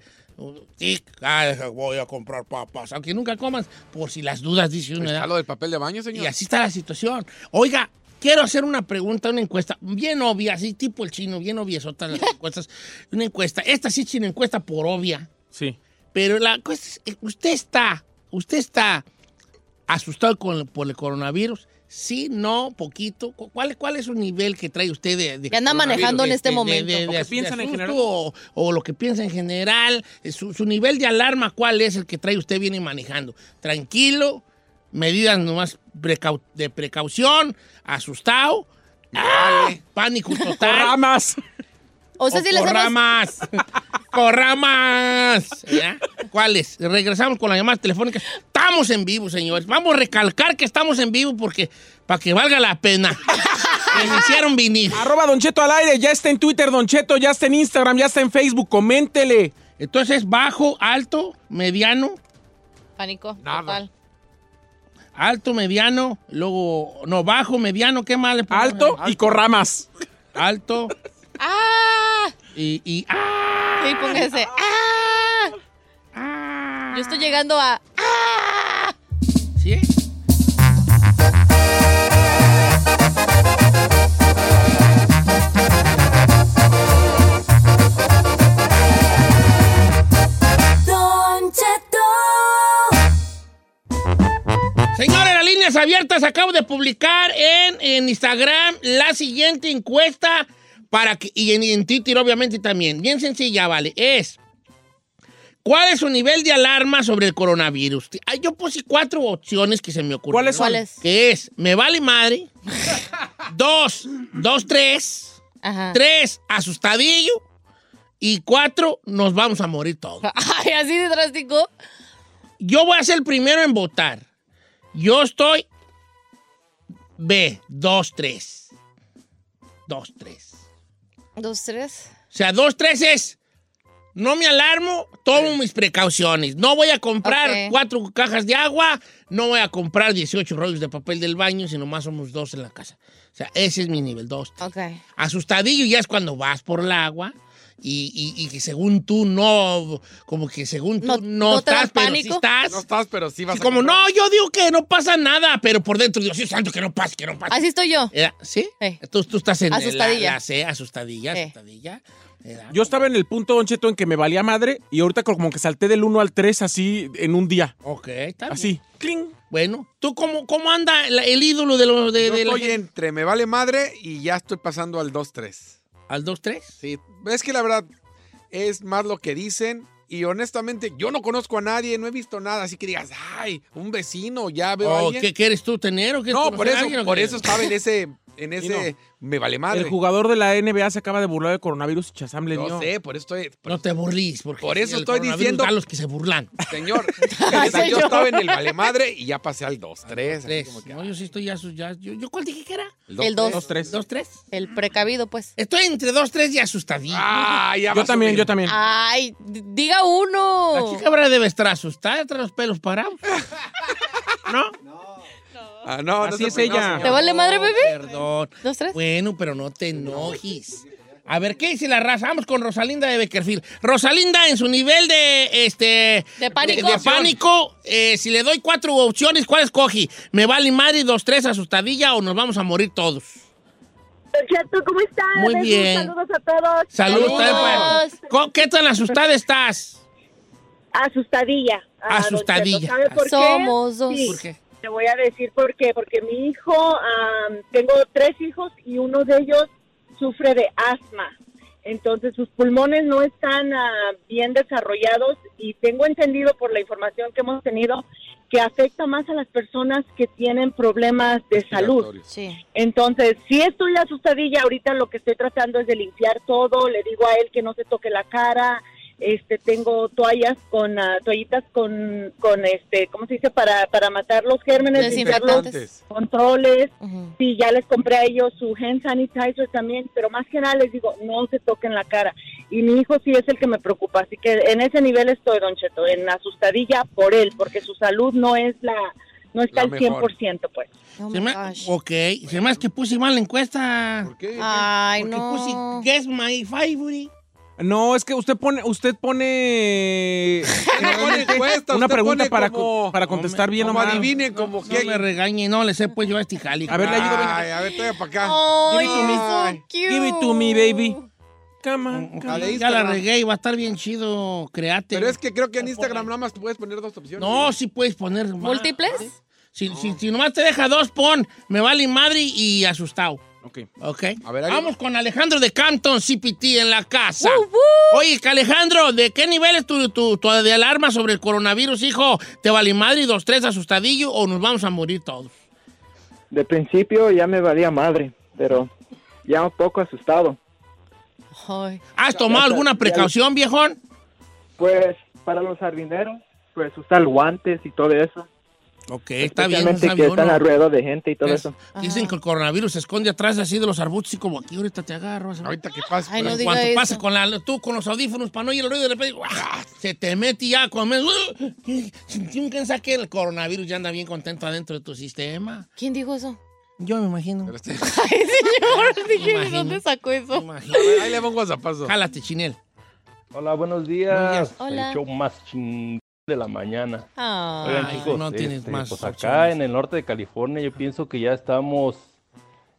Sí, ah, voy a comprar papas. Aunque nunca comas, por si las dudas, dice uno. ¿Está lo del papel de baño, señor? Y así está la situación. Oiga, quiero hacer una pregunta, una encuesta bien obvia, así tipo el chino, bien obviesotas las encuestas. Una encuesta. Esta sí es una encuesta por obvia. Sí. Pero la cosa es, eh, usted está, usted está asustado con, por el coronavirus. Sí, no, poquito. Cu- ¿Cuál, ¿Cuál es su nivel que trae usted de, de Que anda manejando en De- este de- de- momento. de- ¿O de- qué de piensan en general? O, o lo que piensa en general. Eh, Su, su nivel de alarma, ¿cuál es el que trae usted viene manejando? Tranquilo, medidas nomás precau- de precaución, asustado, ¡ah! pánico total. Ramas. O sea, si le hacemos... Corramas. Corramas. ¿Ya? ¿Cuáles? Regresamos con las llamadas telefónicas. Estamos en vivo, señores. Vamos a recalcar que estamos en vivo porque para que valga la pena. hicieron venir. Arroba Don Cheto al aire. Ya está en Twitter, Don Cheto. Ya está en Instagram. Ya está en Facebook. Coméntele. Entonces, bajo, alto, mediano, Pánico, Nada. total. alto, mediano, luego, no, bajo, mediano, ¿qué más le ponemos? Alto y corramas. Alto ¡Ah! Y, y ¡ah! Sí, póngase. ¡Ah! ¡ah! Yo estoy llegando a... ¡Ah! ¿Sí? Señores, las líneas abiertas, acabo de publicar en, en Instagram la siguiente encuesta para que, y en, en Twitter obviamente también. Bien sencilla, vale. Es, ¿cuál es su nivel de alarma sobre el coronavirus? Ah, Yo puse cuatro opciones que se me ocurrieron. ¿Cuáles son? ¿Cuáles? Que es, me vale madre. dos, dos, tres. Ajá. Tres, asustadillo. Y cuatro, nos vamos a morir todos. Ay, así de drástico. Yo voy a ser el primero en votar. Yo estoy B, 2, 3. 2, 3. Dos, tres. O sea, 2, 3 es. No me alarmo, tomo mis precauciones. No voy a comprar cuatro cajas de agua, no voy a comprar 18 rollos de papel del baño, sino más somos dos en la casa. O sea, ese es mi nivel 2. Ok. Asustadillo ya es cuando vas por el agua y, y- y que según tú no, como que según tú No- estás, pero sí pánico. estás. No estás, pero sí vas Sí, a como, comprar. no, yo digo que no pasa nada, pero por dentro Dios es santo que no pase, que no pase. Así estoy yo. Era- ¿Sí? Sí. Tú, tú estás en Asustadilla. La, la C, asustadilla, Sí. asustadilla. Era- Yo estaba en el punto, Don Cheto, en que me valía madre. Y ahorita como que salté del 1 al 3 así en un día. Ok, está bien. Así. ¡Cling! Bueno, ¿tú cómo, cómo anda el ídolo de los de, Yo de la estoy entre me vale madre y ya estoy pasando al 2-3. ¿Al 2-3? Sí, es que la verdad es más lo que dicen y honestamente yo no conozco a nadie, no he visto nada, así que digas, ay, un vecino, ya veo a ¿O alguien. qué quieres tú tener o qué No, por eso, por eso estaba en ese, en ese, me vale madre. El jugador de la NBA se acaba de burlar de coronavirus y Chazam le dio. No sé, por eso estoy, por- No te burles, porque Por eso el estoy diciendo- a los que se burlan. señor, yo estaba en el vale madre y ya pasé al 2-3. Tres. No, yo sí estoy ya, ya yo, yo ¿cuál dije que era? El dos. Dos, tres. ¿Dos, tres? El precavido, pues. Estoy entre dos, tres y asustadillo. Ah, ya Yo también, yo también. Ay, diga uno. La chica habrá debe estar asustada, trae los pelos parados. ¿No? Ah, no, Así no es ella. no, ¿Te vale madre, bebé? Perdón. ¿Dos, tres? Bueno, pero no te enojes. A ver, ¿qué dice la raza? Vamos con Rosalinda de Beckerfield. Rosalinda, en su nivel de este De pánico. de, de pánico, eh, si le doy cuatro opciones, ¿cuál escogí? ¿Me vale madre dos, tres, asustadilla o nos vamos a morir todos? Cheto, ¿cómo están? Muy bien. Saludos a todos. Saludos. Saludos. también para- ¿Cómo- ¿Qué tan asustada estás? Asustadilla. Ah, don Asustadilla. Cheto, ¿Sabe por qué? Somos dos. Sí. ¿Por qué? Te voy a decir por qué. Porque mi hijo, am, tengo tres hijos y uno de ellos sufre de asma. Entonces sus pulmones no están ah, bien desarrollados y tengo entendido por la información que hemos tenido que afecta más a las personas que tienen problemas de salud. Sí. Entonces, si estoy asustadilla, ahorita lo que estoy tratando es de limpiar todo, le digo a él que no se toque la cara, este, tengo toallas con, ah, toallitas con, con este, ¿cómo se dice? Para, para matar los gérmenes, Desinfectantes. controles, sí, ya les compré a ellos su hand sanitizer también, pero más que nada les digo, no se toquen la cara. Y mi hijo sí es el que me preocupa, así que en ese nivel estoy, Don Cheto, en asustadilla por él, porque su salud no es la, no está al mejor. 100%, pues. Se me- ok, se me hace que puse mal la encuesta. ¿Por qué? Ay, Porque no. puse Guess My Favorite. No, es que usted pone, usted pone pone encuesta, una usted pregunta pone para, como- co- para contestar bien o como mal. adivine, como No me regañe, no le sé pues yo a este jali. A ver, le ayudo, venga. Ay, a ver, trae para acá. Ay, Give it to me. so cute. Give it to me, baby. Come on, come on. Ya la Instagram. regué y va a estar bien chido, créate. Pero es que creo que en Instagram nada más puedes poner dos opciones. No, sí puedes poner más. ¿Múltiples? Si, si, si nomás te deja dos, pon me vale madre y asustado. Ok. Ok. A ver, ahí Vamos va. con Alejandro de Canton CPT en la casa. Oye, que Alejandro, ¿de qué nivel es tu, tu, tu de alarma sobre el coronavirus, hijo? ¿Te vale madre y dos, tres asustadillo o nos vamos a morir todos? De principio ya me valía madre, pero ya un poco asustado. Ay. ¿Has tomado alguna precaución, viejón? Pues para los jardineros, pues usar guantes y todo eso. Ok, está bien. Está que están ¿no? alrededor de gente y todo Es- eso. Dicen que el coronavirus se esconde atrás así de los arbustos y como aquí ahorita te agarro. a. Ahorita que pasa. Ay, no En diga cuanto eso. pasa con la, tú con los audífonos para no oír el ruido de repente ¡guau! se te mete ya con sin que el coronavirus ya anda bien contento adentro de tu sistema. ¿Quién dijo eso? Yo me imagino. Pero este- Ay, señor. Dije, ¿de Imagino. dónde sacó eso? A ahí le pongo zapazo. Jálate, chinel. Hola, buenos días. Hola. El show más ching de la mañana. Ay. Oigan, chicos, no tienes este, más pues acá en el norte de California yo pienso que ya estamos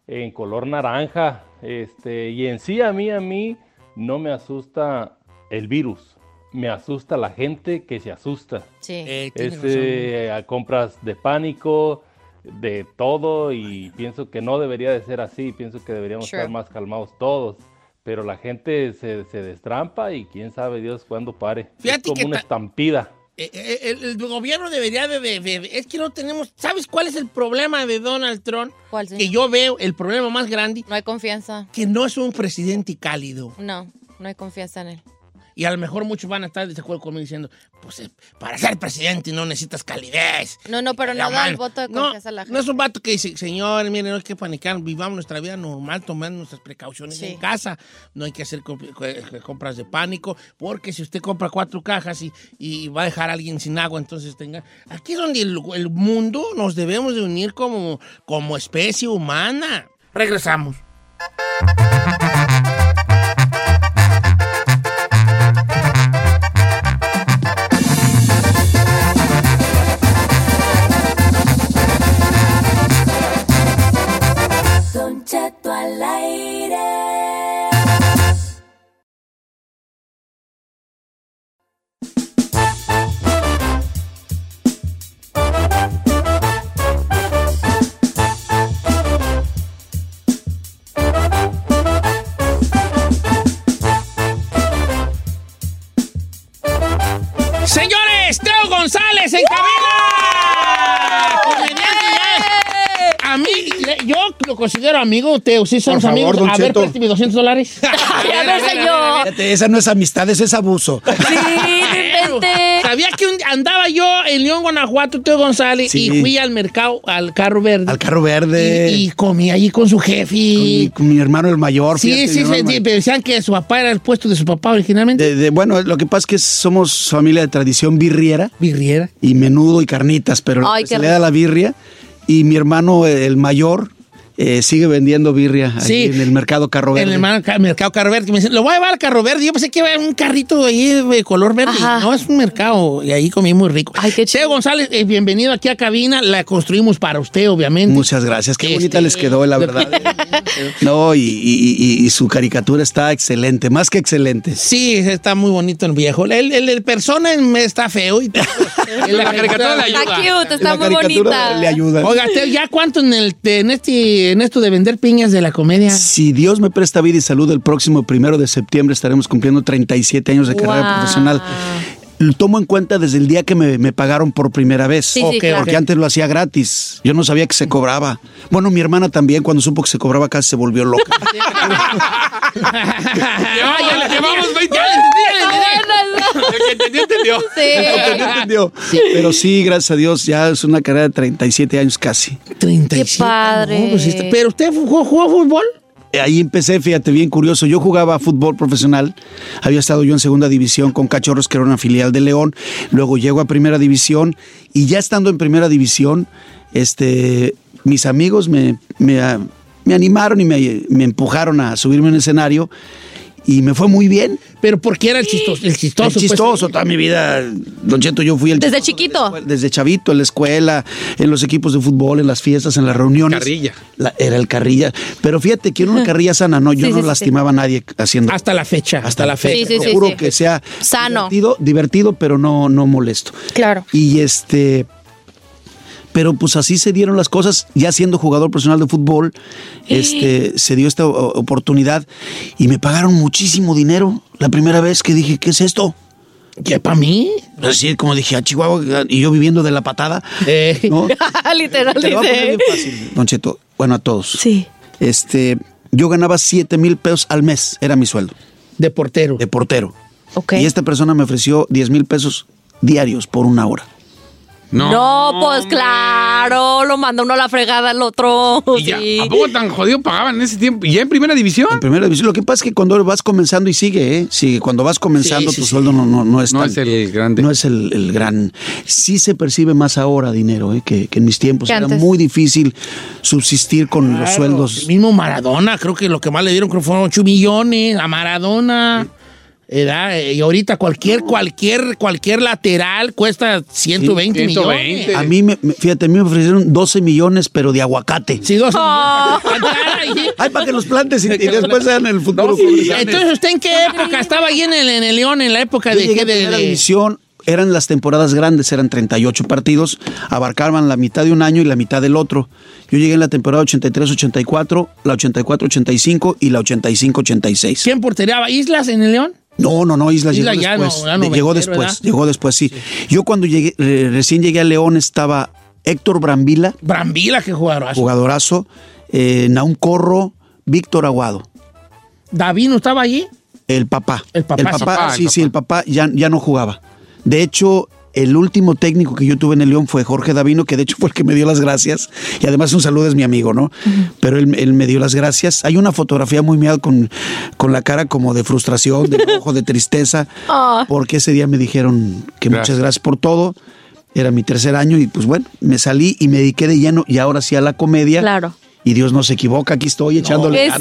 en color naranja. Este, y en sí a mí, a mí no me asusta el virus. Me asusta la gente que se asusta. Sí. Eh, Este, a compras de pánico, de todo, y pienso que no debería de ser así, pienso que deberíamos Sure. estar más calmados todos. Pero la gente se, se destrampa y quién sabe Dios cuándo pare. Fíjate es como que una ta- estampida. Eh, eh, el, el gobierno debería de, de- de- Es que no tenemos... ¿Sabes cuál es el problema de Donald Trump? ¿Cuál, señor? Que yo veo el problema más grande, No hay confianza. que no es un presidente cálido. No, no hay confianza en él. Y a lo mejor muchos van a estar de acuerdo conmigo diciendo, pues eh, para ser presidente no necesitas calidez. No, no, pero La no da el voto de No, confianza a la gente. No es un vato que dice, señor, miren, no hay que panicar, vivamos nuestra vida normal, tomando nuestras precauciones Sí. en casa. No hay que hacer comp- co- compras de pánico, porque si usted compra cuatro cajas y, y va a dejar a alguien sin agua, entonces tenga... Aquí es donde el, el mundo nos debemos de unir como, como especie humana. Regresamos. Don Cheto al aire. Amigo, Teo. Sí, somos Por favor, amigos. Don a ver, Cheto. préstame 200 dólares. a ver, señor. Fíjate, esa no es amistad, ese es abuso. Sí, no inventé. ¿Sabía que un- andaba yo en León, Guanajuato, Teo González, Sí. y fui al mercado, al carro verde? Al carro verde. Y, y comí allí con su jefe. con, mi, con mi hermano el mayor. sí, fíjate, sí, mi sí, hermano sí, pero decían que su papá era el puesto de su papá originalmente. De- de- bueno, lo que pasa es que somos familia de tradición birriera Birriera. y menudo y carnitas, pero Ay, se qué le da rico. la birria. Y mi hermano, el mayor, eh, sigue vendiendo birria ahí Sí. en el mercado Carro Verde. En el mercado Carro Verde. Me dicen, lo voy a llevar al Carro Verde. Yo pensé que iba a haber un carrito ahí de color verde. No, es un mercado. Y ahí comí muy rico. Ay, qué Teo González, eh, bienvenido aquí a cabina. La construimos para usted, obviamente. Muchas gracias. Qué Este, bonita les quedó, la verdad. No, y, y- y- y su caricatura está excelente, más que excelente. Sí, está muy bonito el viejo. El, el, el persona está feo. Y La caricatura le ayuda. Está cute, está La muy bonita. le ayuda. Oiga, Teo, ¿ya cuánto en, el, en, este, en esto de vender piñas de la comedia? Si Dios me presta vida y salud, el próximo primero de septiembre estaremos cumpliendo 37 años de carrera Wow. profesional. Lo tomo en cuenta desde el día que me, me pagaron por primera vez. Sí, sí, claro. Porque antes lo hacía gratis. Yo no sabía que se cobraba. Bueno, mi hermana también, cuando supo que se cobraba, casi se volvió loca. Llevamos, llevamos 20 Ya años. El que entendió, entendió. Sí. ¿Entendió? Pero sí, gracias a Dios, ya es una carrera de 37 años casi. 37. Qué padre. No, pues, este- Pero usted jugó, jugó fútbol. Ahí empecé, fíjate, bien curioso. Yo jugaba fútbol profesional. Había estado yo en segunda división con Cachorros, que era una filial de León. Luego llego a primera división y ya estando en primera división, este, mis amigos me, me, animaron y me, me empujaron a subirme en escenario y me fue muy bien. Pero porque era el chistoso. El chistoso. El chistoso, toda mi vida, Don Cheto, yo fui el Desde chiquito. desde chavito, en la escuela, en los equipos de fútbol, en las fiestas, en las reuniones. Carrilla. La- era el carrilla. Pero fíjate que era una carrilla sana, no, yo Sí, no sí, sí, lastimaba a nadie haciendo. Hasta la fecha. Hasta la fecha. Sí, sí, sí, Procuro sí. que sea Sano. divertido, divertido, pero no, no molesto. Claro. Y este. Pero pues así se dieron las cosas, ya siendo jugador profesional de fútbol, este, se dio esta oportunidad y me pagaron muchísimo dinero la primera vez que dije, ¿qué es esto? ¿Qué para mí? Así como dije, a Chihuahua, y yo viviendo de la patada. Eh. ¿no? Literal, Te lo voy a poner dice. bien fácil, Don Cheto. Bueno, a todos. Sí. Este, yo ganaba 7 mil pesos al mes, era mi sueldo, De portero. de portero. Ok. Y esta persona me ofreció 10 mil pesos diarios por una hora. No, pues claro, lo manda uno a la fregada al otro. Y ya, sí. ¿A poco tan jodido pagaban en ese tiempo? ¿Y ya en primera división? En primera división. Lo que pasa es que cuando vas comenzando y sigue, ¿eh? Sigue. Cuando vas comenzando, Sí, sí, tu sí. sueldo no, no, no es No tan- es el grande. No es el, el gran. Sí se percibe más ahora dinero, ¿eh? Que, que en mis tiempos. Era antes. muy difícil subsistir con los sueldos. El mismo Maradona, creo que lo que más le dieron creo que fueron 8 millones a Maradona. Era, eh, y ahorita cualquier, cualquier, cualquier lateral cuesta 120 Sí, millones. 120. A mí, me, fíjate, a mí me ofrecieron 12 millones, pero de aguacate. Sí, dos Oh. millones. Ay, para que los plantes y, y después sean el futuro. Entonces, ¿usted en qué época estaba ahí en el, en el León? En la época Yo de llegué qué? De, de- división, eran las temporadas grandes, eran 38 partidos, abarcaban la mitad de un año y la mitad del otro. Yo llegué en la temporada 83-84, la 84-85 y la 85-86. ¿Quién portereaba? ¿Islas en el León? No, no, no, Islas Isla llegó ya no, después. ya no llegó después, ¿verdad? llegó después, sí. Yo cuando llegué, recién llegué a León estaba Héctor Brambila, Brambila, que jugaron. jugadorazo, eh, Naum Corro, Víctor Aguado. Davino estaba allí. El papá. El papá, sí. Papá, sí, el sí, el papá ya, ya no jugaba. De hecho, el último técnico que yo tuve en el León fue Jorge Davino, que de hecho fue el que me dio las gracias. Y además un saludo es mi amigo, ¿no? Pero él, él me dio las gracias. Hay una fotografía muy mía con, con la cara como de frustración, de enojo, de tristeza. Ah. Porque ese día me dijeron que Gracias. muchas gracias por todo. Era mi tercer año y pues bueno, me salí y me dediqué de lleno y ahora sí a la comedia. Claro. Y Dios no se equivoca, aquí estoy echándole ganas.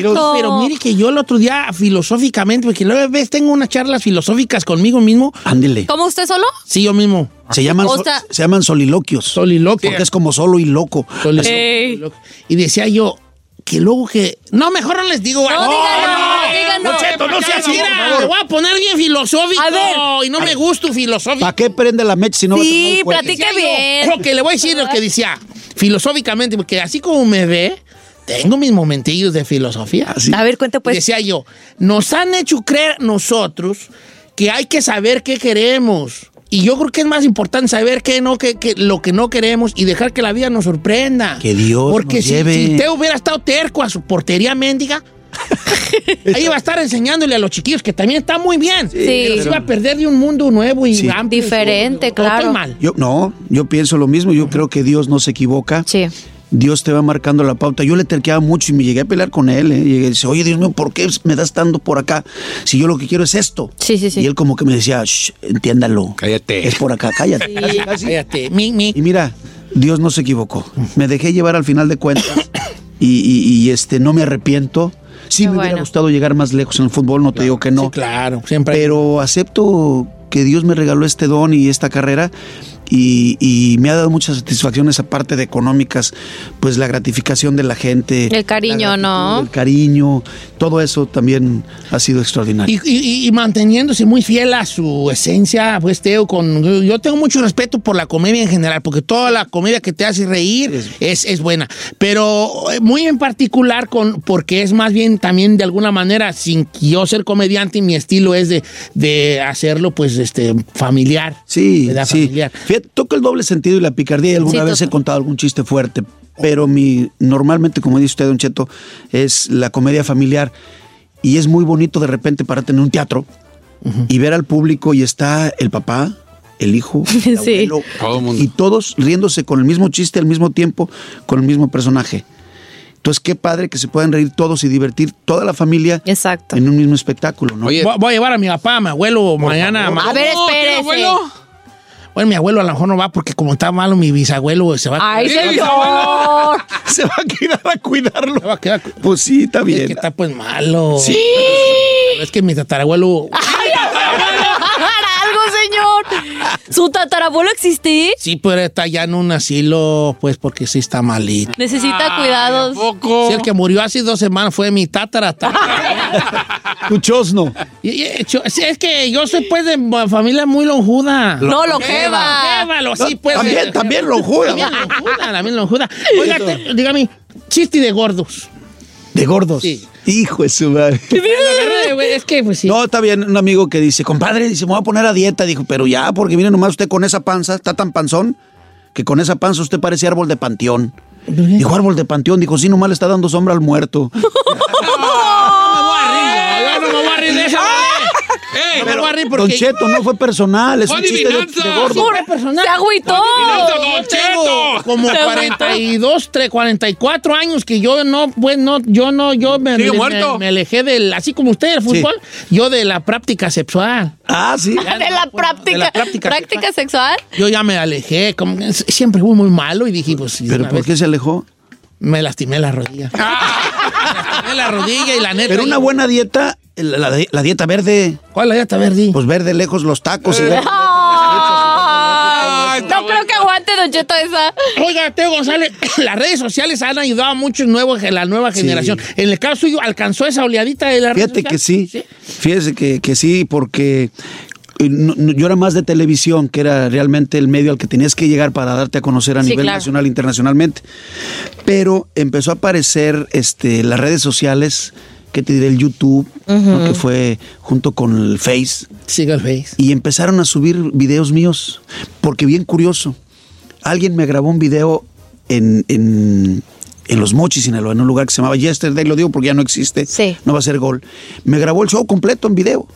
Exacto. Pero mire que yo el otro día, filosóficamente, porque luego ves, tengo unas charlas filosóficas conmigo mismo. Ándele. ¿Cómo usted solo? Sí, yo mismo. Se llaman, O so- sea- se llaman soliloquios. Soliloquio. Porque es como solo y loco. Y decía yo que luego que. No, mejor no les digo. No, díganos, díganos. Don Cheto, no No. Me voy a poner bien filosófico. A ver. Y no me gusta filosófico. ¿Para qué prende la mecha si no va a Sí, tronar el yo, bien. Lo que le voy a decir lo que decía filosóficamente, porque así como me ve, tengo mis momentillos de filosofía. A ver, cuenta pues. Decía yo, nos han hecho creer nosotros que hay que saber qué queremos. Y yo creo que es más importante saber qué no, que, que lo que no queremos y dejar que la vida nos sorprenda. Que Dios Porque nos si, lleve. si usted hubiera estado terco a su portería mendiga, ahí va a estar enseñándole a los chiquillos que también está muy bien. Pero se va a perder de un mundo nuevo y Sí. amplio. Diferente, ¿O claro. estoy mal? Yo, no, yo pienso lo mismo. Yo creo que Dios no se equivoca. Sí. Dios te va marcando la pauta. Yo le terqueaba mucho y me llegué a pelear con él. ¿eh? Llegué y dice, oye, Dios mío, ¿por qué me das tanto por acá? Si yo lo que quiero es esto. Sí, sí, sí. Y él como que me decía, "Shh, entiéndalo. Cállate. Es por acá, cállate. Casi, casi. Cállate. Mi, mi. Y mira, Dios no se equivocó. Me dejé llevar al final de cuentas. y, y- y, este, no me arrepiento. Sí Qué me hubiera gustado llegar más lejos en el fútbol, no te digo que no. Sí, claro, siempre. Pero acepto que Dios me regaló este don y esta carrera y, y me ha dado muchas satisfacciones aparte de económicas, pues la gratificación de la gente. El cariño, ¿no? El cariño, todo eso también ha sido extraordinario. Y, y- y manteniéndose muy fiel a su esencia, pues Teo, con, yo tengo mucho respeto por la comedia en general, porque toda la comedia que te hace reír es, es buena, pero eh, muy en particular con, porque es más bien también de alguna manera, sin yo ser comediante, mi estilo es de, de hacerlo pues este familiar. Sí, sí. Familiar. Fíjate, toca el doble sentido y la picardía y alguna Sí, vez he contado algún chiste fuerte, pero mi normalmente, como dice usted, Don Cheto, es la comedia familiar y es muy bonito de repente pararte en un teatro y ver al público y está el papá, el hijo, el Sí. abuelo, Todo el mundo. y todos riéndose con el mismo chiste al mismo tiempo, con el mismo personaje. Entonces, qué padre que se puedan reír todos y divertir toda la familia Exacto. en un mismo espectáculo, ¿no? Oye, Voy, a llevar a mi papá, a mi abuelo mañana. A ver, ¿cómo? ¿Tiene espérese. Bueno, mi abuelo a lo mejor no va porque como está malo mi bisabuelo se va a ¡Ay, ¿Tiene señor! se va a quedar a cuidarlo. se va a quedar Pues sí, está Es bien. que está pues malo. Sí. Es que mi tatarabuelo. algo, señor! ¿Su tatarabuelo existe? Sí, pero está ya en un asilo, pues porque sí está malito. Necesita Ay, cuidados. ¿a poco? Sí, el que murió hace dos semanas fue mi tatara. Tu chosno. Y- y- cho- sí, es que yo soy pues de familia muy lonjuda. No, longeva. Longeva, sí, pues. También, eh, también lonjuda. También lonjuda, también lonjuda. Oiga, dígame, chiste de gordos. De gordos. Sí. Hijo de su madre. Es que, pues sí. No, está bien. Un amigo que dice, compadre, dice, me voy a poner a dieta. Dijo, pero ya, porque mire nomás usted con esa panza, está tan panzón, que con esa panza usted parece árbol de panteón. Dijo, árbol de panteón. Dijo, sí, nomás le está dando sombra al muerto. No me voy a reír, yo, yo no me voy a reír de esa manera. ¡Ey! No me voy a reír Don porque... Cheto, no fue personal, es Fue un chiste de, de gordo. Pura personal. ¡Se agüitó! Don Cheto. como Se 42, 3, 44 años que yo no, pues no, yo no, yo me, me- muerto. me alejé del, así como usted del fútbol, yo de la práctica sexual. Ah, sí. De la práctica, De la práctica práctica sexual. Yo ya me alejé, como siempre fui muy malo y dije, pues, ¿Pero por qué se alejó? me lastimé la rodilla. me lastimé la rodilla y la neta. Pero una buena dieta, la, la- la dieta verde, ¿Cuál es la dieta verde? pues verde lejos los tacos. y no creo que aguante, Don Cheto, esa. Oiga, Teo González, las redes sociales han ayudado a muchos nuevos, la nueva generación. En el caso suyo, ¿alcanzó esa oleadita de la Fíjate que sí, fíjese que, que sí, porque eh, no- no- yo era más de televisión, que era realmente el medio al que tenías que llegar para darte a conocer a Sí, nivel claro. nacional e internacionalmente. Pero empezó a aparecer este, las redes sociales, que te diré, el YouTube, ¿no? que fue junto con el Face, Siga el Face. y empezaron a subir videos míos, porque bien curioso, alguien me grabó un video en, en, en Los Mochis, Sinaloa, en un lugar que se llamaba Yesterday, lo digo porque ya no existe, Sí. no va a ser gol. Me grabó el show completo en video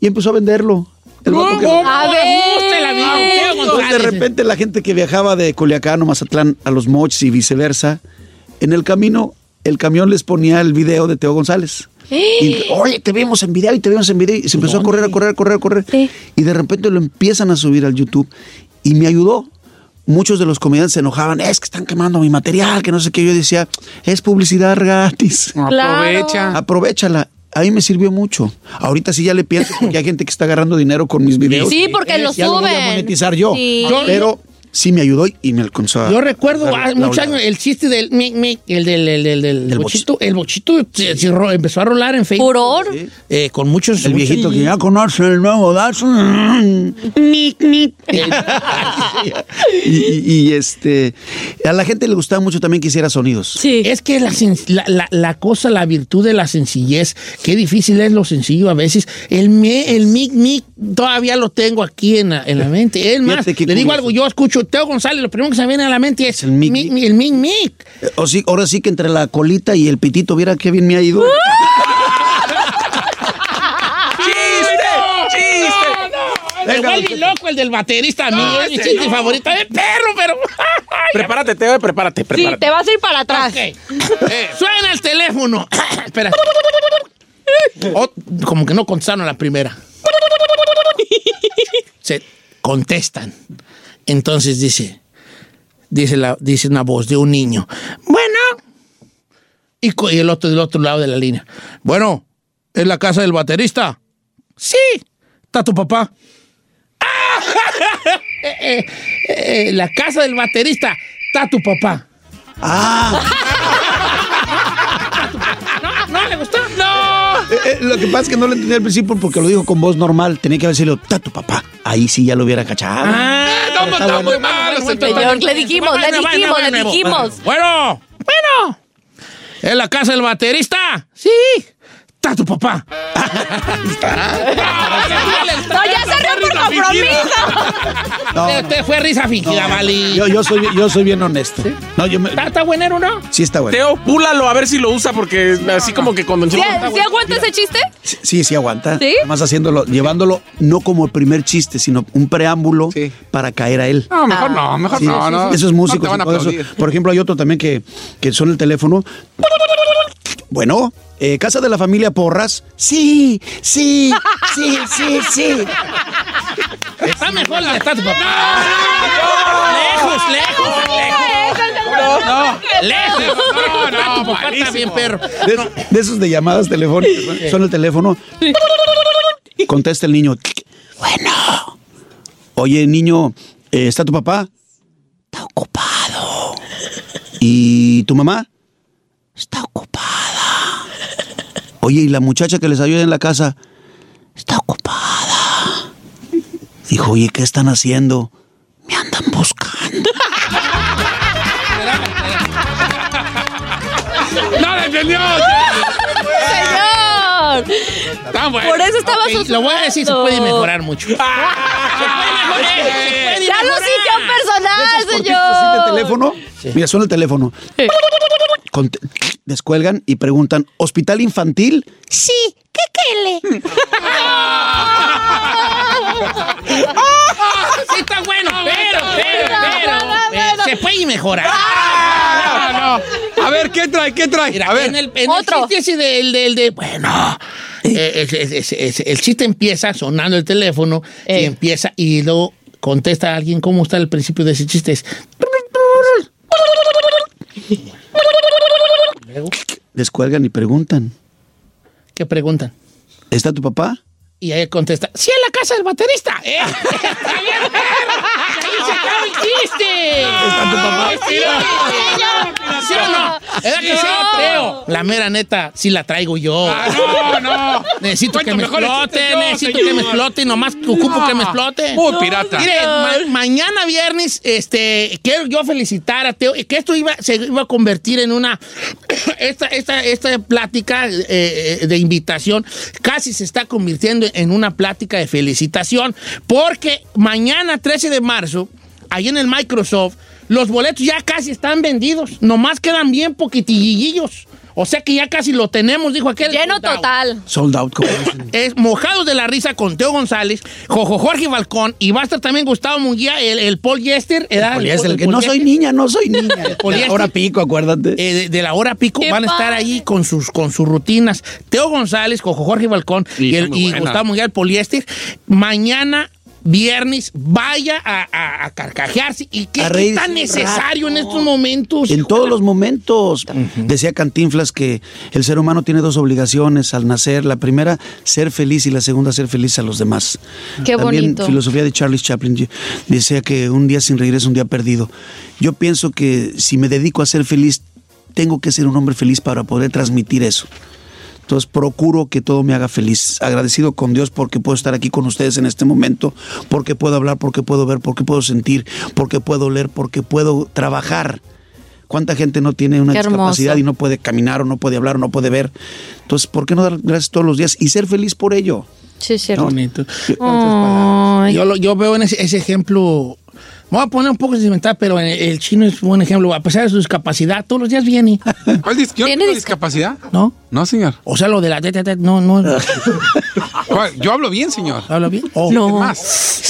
y empezó a venderlo. El vato que- A gusta la vida, ver. Entonces, de repente la gente que viajaba de Culiacán o Mazatlán a Los Mochis y viceversa, en el camino el camión les ponía el video de Teo González. Y, Oye, te vimos en video y te vimos en video. Y se empezó a correr, a correr, a correr, a correr. Sí. Y de repente lo empiezan a subir al YouTube. Y me ayudó. Muchos de los comediantes se enojaban. Es que están quemando mi material, que no sé qué. Yo decía, es publicidad gratis. Aprovecha. Aprovechala. A mí me sirvió mucho. Ahorita sí ya le pienso porque hay gente que está agarrando dinero con mis videos. Sí, porque lo Ya lo voy a suben. monetizar yo. Sí. Pero sí me ayudó y me alcanzó. a- Yo recuerdo la muchos años el chiste del mic, mic, el del, el del, del Del bochito. El bochito se- se ro- empezó a rolar en Facebook. Furor. eh, con muchos. El viejito que ya conoce el nuevo Datsun. Nic. y, y- y, este, a la gente le gustaba mucho también que hiciera sonidos. Sí. Es que la, la, la- la cosa, la virtud de la sencillez, qué difícil es lo sencillo a veces. El, me, el mic, mic, todavía lo tengo aquí en la, en la mente. Es más, le digo algo, yo escucho Teo González, lo primero que se me viene a la mente es, el mic, mic, mic. el mic, mic. Eh, O sí, ahora sí que entre la colita y el pitito, viera qué bien me ha ido. Me vuelve loco el del baterista, a mí es mi chiste favorito de perro, pero... Prepárate, Teo, prepárate, Sí, prepárate. te vas a ir para atrás. Ok. Eh, Suena el teléfono. Espera. Oh, como que no contestaron a la primera. Se contestan. Entonces dice, dice, la, dice una voz de un niño. Bueno, Y, el otro del otro lado de la línea. Bueno, ¿es la casa del baterista? Sí. ¿Está tu papá? ¡Ah! Eh, eh, eh, la casa del baterista. ¿Está tu papá? Ah. ¿No, ¿No le gustó? ¡No! Eh, eh, lo que pasa es que no lo entendí al principio porque lo dijo con voz normal. Tenía que haber sido, está tu papá. Ahí sí ya lo hubiera cachado. Ah, No, está bueno. muy malo, señor. Le dijimos, le dijimos, le dijimos. Bueno, bueno. ¿Es la casa del baterista? Sí. ¿Está tu papá? No, ya se rió por compromiso. No, Te, te fue risa fingida, no, Vali. Yo, yo soy, yo soy bien honesto. No, yo me- ¿Está, está buenero, no? sí está bueno. Teo, púlalo a ver si lo usa porque así como que cuando... ¿Sí, sí aguanta ese chiste? Sí, sí, sí aguanta. ¿Sí? Además haciéndolo, llevándolo no como el primer chiste, sino un preámbulo Sí. para caer a él. No, mejor no, mejor Sí, no, no. Esos músicos. No te van a y todo eso. aplaudir. Por ejemplo, hay otro también que, que son el teléfono. Bueno, eh, ¿casa de la familia Porras? Sí, sí, sí, sí, sí. Está mejor la de está tu papá. Lejos, lejos, lejos. No, lejos. No, no, Está tu papá, está malísimo. bien, perro. De, de esos de llamadas telefónicas. ¿no? Son el teléfono. Contesta el niño. Bueno. Oye, niño, eh, ¿está tu papá? Está ocupado. ¿Y tu mamá? Está ocupada. Oye, ¿y la muchacha que les ayuda en la casa? Está ocupada. Dijo, oye, ¿qué están haciendo? Me andan buscando. ¡No le entendió! Señor. Está bueno. Por eso estaba Ok, Lo voy a decir, se puede mejorar mucho. Se puede mejorar, se puede Ya lo mejorar. sintió personal, señor. de teléfono. Mira, suena el teléfono. Cont- descuelgan y preguntan, ¿hospital infantil? Sí, ¿qué quele? Sí, está bueno, pero, pero, pero, pero, se puede mejorar. No, no. A ver, ¿qué trae? ¿Qué trae? Mira, a ver. en el, en Otro. el chiste ese del, del, de, bueno, eh, es- es- el chiste empieza sonando el teléfono y Ey. empieza y luego contesta a alguien cómo está el principio de ese chiste. Es, Luego, Descuelgan y preguntan, ¿qué preguntan? ¿está tu papá? Y ahí contesta, sí, en la casa del baterista. ¿eh? ¡Está bien, perro! ¡Y ahí se acaba el chiste! ¿Está tu papá? Sí, ¿Sí o no? ¿Verdad que sí? La mera neta, sí la traigo yo. Ah, no, no. Necesito que me explote, yo, necesito señor. que me explote, nomás ocupo que me explote. Muy pirata. Mire, ma- mañana viernes, este, quiero yo felicitar a Teo, que esto iba, se iba a convertir en una, esta, esta, esta plática eh, eh, de invitación casi se está convirtiendo en una plática de felicitación, porque mañana, 13 de marzo, ahí en el Microsoft, los boletos ya casi están vendidos, nomás quedan bien poquitillillos. O sea que ya casi lo tenemos, dijo aquel. Lleno soldado. total. Sold out. Es Mojados de la Risa con Teo González, Jojo Jorge Balcón y va a estar también Gustavo Munguía, el, el Paul Yester. ¿edad? Poliéster, El- el que el no soy niña, no soy niña. poliéster. Ahora pico, acuérdate. eh, de, de la hora pico ¡Qué van a estar ahí con sus, con sus rutinas. Teo González, Jojo Jorge Balcón y, el-. Gustavo Munguía, el poliéster. Mañana, viernes, vaya a, a- a carcajearse. ¿Y qué, qué reírse tan necesario en estos momentos? En todos los momentos. Decía Cantinflas que el ser humano tiene dos obligaciones al nacer. La primera, ser feliz y la segunda, ser feliz a los demás. Qué También bonito. filosofía de Charles Chaplin decía que un día sin reír es un día perdido. Yo pienso que si me dedico a ser feliz, tengo que ser un hombre feliz para poder transmitir eso. Entonces procuro que todo me haga feliz. Agradecido con Dios porque puedo estar aquí con ustedes en este momento, porque puedo hablar, porque puedo ver, porque puedo sentir, porque puedo leer, porque puedo trabajar. ¿Cuánta gente no tiene una discapacidad y no puede caminar o no puede hablar o no puede ver? Entonces, ¿por qué no dar gracias todos los días y ser feliz por ello? Sí, cierto. bonito. Yo, lo- yo veo en ese, ese ejemplo. Me voy a poner un poco sentimental, pero el chino es un buen ejemplo. A pesar de su discapacidad, todos los días viene, ¿Cuál dis- ¿Yo no ¿Tiene discapacidad? ¿no? No, señor. O sea, lo de la teta, teta, no, no. ¿Cuál? Yo hablo bien, señor. ¿Habla bien? Oh. Es No. más,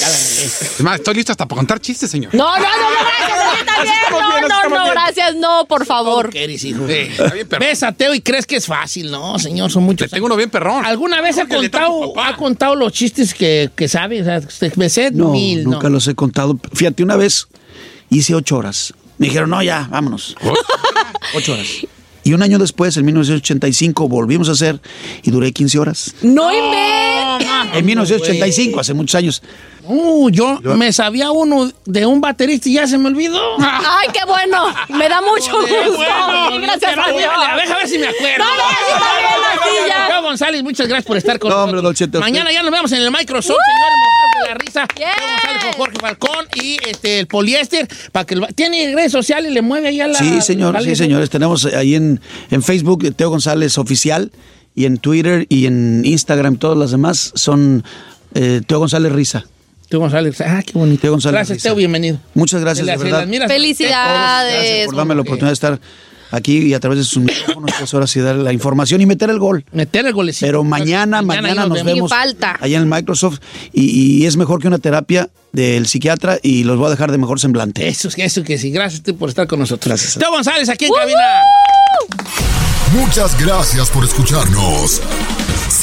es más, estoy listo hasta para contar chistes, señor. No, no, no, no, gracias, a mí también. No, no, no, gracias, no, por favor. ¿Qué eres, hijo? Sí, está bien perrón. Ves y crees que es fácil. No, señor, son muchos. Tengo uno bien perrón. ¿Alguna vez ha contado, ha contado los chistes que, que sabe? O sea, me sé No, mil, nunca ¿no? los he contado. Fíjate, una vez hice ocho horas. Me dijeron, no, ya, vámonos. ocho horas. Y un año después, en 1985, volvimos a hacer y duré 15 horas. ¡No inventes! En 1985, hace muchos años. Uh, yo, me sabía uno de un baterista y ya se me olvidó. ¡Ay, qué bueno! Me da mucho Qué gusto. bueno. Gracias a Dios. A ver, a ver si me acuerdo. No, no, ya. Yo, González, muchas gracias por estar con No, hombre. Don Mañana ya nos vemos en el Microsoft, señores, mojados de la risa. Yo, González con Jorge Falcón y este, el poliéster. Para que lo- ¿Tiene redes sociales? ¿Le mueve ahí a la...? Sí, señor, sí, señores. Tenemos ahí en, en Facebook Teo González Oficial y en Twitter y en Instagram, todas las demás son eh, Teo González Risa. Teo González, ah, qué bonito. Teo González Gracias. Teo, bienvenido. Muchas gracias, de verdad. Felicidades. Gracias por darme la oportunidad de estar aquí y a través de sus micrófonos, pues ahora sí dar la información y meter el gol. Meter el golecito. Pero mañana, Mañana nos nos vemos. falta. allá en el Microsoft y, y es mejor que una terapia del psiquiatra y los voy a dejar de mejor semblante. Eso, eso que sí. Gracias Teo, por estar con nosotros. Gracias. Teo González, aquí en cabina. Muchas gracias por escucharnos.